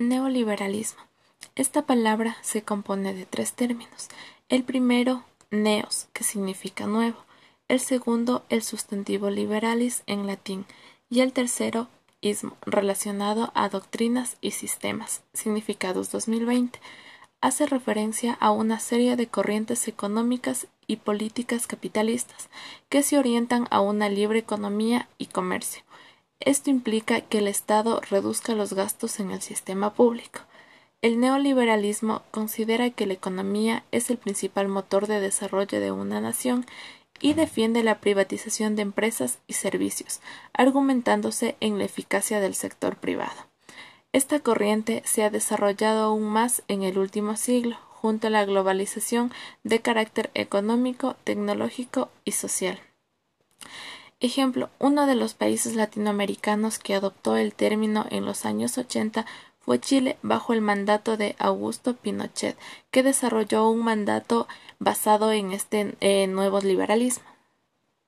Neoliberalismo. Esta palabra se compone de tres términos. El primero, neos, que significa nuevo. El segundo, el sustantivo liberalis en latín. Y el tercero, ismo, relacionado a doctrinas y sistemas. Significados 2020. Hace referencia a una serie de corrientes económicas y políticas capitalistas que se orientan a una libre economía y comercio esto implica que el Estado reduzca los gastos en el sistema público. El neoliberalismo considera que la economía es el principal motor de desarrollo de una nación y defiende la privatización de empresas y servicios, argumentándose en la eficacia del sector privado. Esta corriente se ha desarrollado aún más en el último siglo, junto a la globalización de carácter económico, tecnológico y social. Ejemplo, uno de los países latinoamericanos que adoptó el término en los años 80 fue Chile bajo el mandato de Augusto Pinochet, que desarrolló un mandato basado en este eh, nuevo liberalismo.